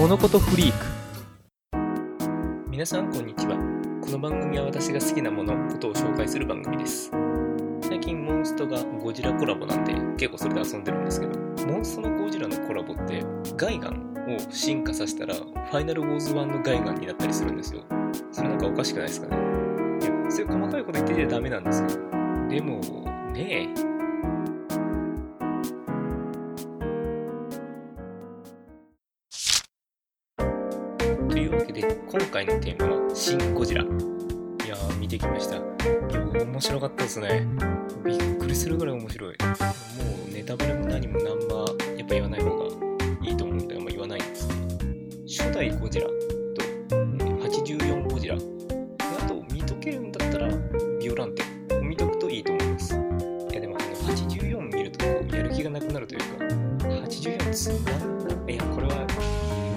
物事フリーク。皆さんこんにちは。この番組は私が好きなものことを紹介する番組です。最近モンストがゴジラコラボなんで結構それで遊んでるんですけどモンストのゴジラのコラボってガイガンを進化させたらファイナルウォーズ1のガイガンになったりするんですよ。それなんかおかしくないですかね。いやそういう細かいこと言っててダメなんですよ。でもねえ。わけで今回のテーマは「シン・ゴジラ」いやー見てきました。いや面白かったですね。びっくりするぐらい面白い。もうネタバレも何も何もやっぱ言わない方がいいと思うんであんま言わないんですけど。初代ゴジラと84ゴジラ。であと見とけるんだったらビオランテ見とくといいと思います。いやでもあの84見るとこうやる気がなくなるというか84つまんないやこれは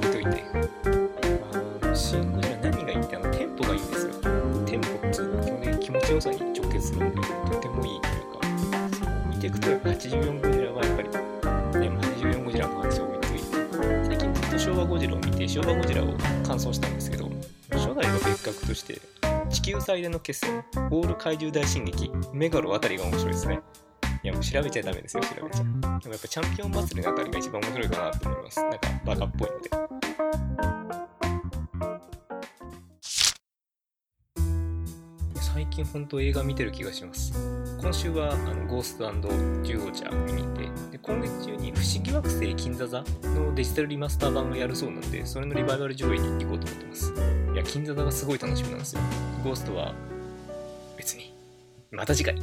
見といて。は基本的に気持ちよさに直結するんでとてもいいというかそう見ていくとやっぱ84ゴジラはやっぱりね84ゴジラの話を置いといて最近ずっと昭和ゴジラを見て昭和ゴジラを感想したんですけど初代は別格として地球最大の決戦オール怪獣大進撃メガロあたりが面白いですね。いやもう調べちゃダメですよ調べちゃ。でもやっぱチャンピオン祭りのあたりが一番面白いかなと思います。なんかバカっぽいので。最近本当映画見てる気がします。今週はあのゴーストジュオーチャー見に行ってで今月中に「不思議惑星金座座」のデジタルリマスター版をやるそうなんでそれのリバイバル上映に行こうと思ってます。いや金座座がすごい楽しみなんですよ。ゴーストは別にまた次回。